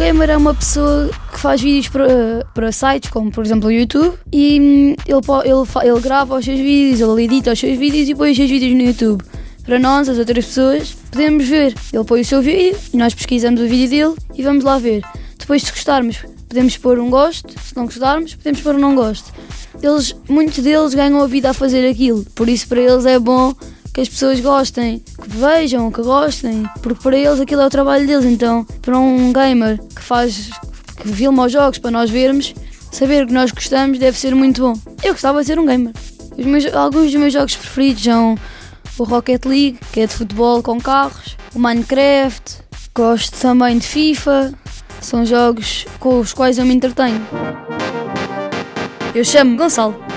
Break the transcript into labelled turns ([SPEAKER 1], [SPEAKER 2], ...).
[SPEAKER 1] gamer é uma pessoa que faz vídeos para, para sites como, por exemplo, o YouTube e hum, ele, ele, ele grava os seus vídeos, ele edita os seus vídeos e põe os seus vídeos no YouTube. Para nós, as outras pessoas, podemos ver. Ele põe o seu vídeo e nós pesquisamos o vídeo dele e vamos lá ver. Depois, se gostarmos, podemos pôr um gosto, se não gostarmos, podemos pôr um não gosto. Eles, muitos deles ganham a vida a fazer aquilo, por isso para eles é bom que as pessoas gostem, vejam, que gostem, porque para eles aquilo é o trabalho deles. Então, para um gamer que faz, que filma os jogos para nós vermos, saber que nós gostamos deve ser muito bom. Eu gostava de ser um gamer. Meus- alguns dos meus jogos preferidos são o Rocket League, que é de futebol com carros, o Minecraft, gosto também de FIFA, são jogos com os quais eu me entretenho. Eu chamo-me Gonçalo.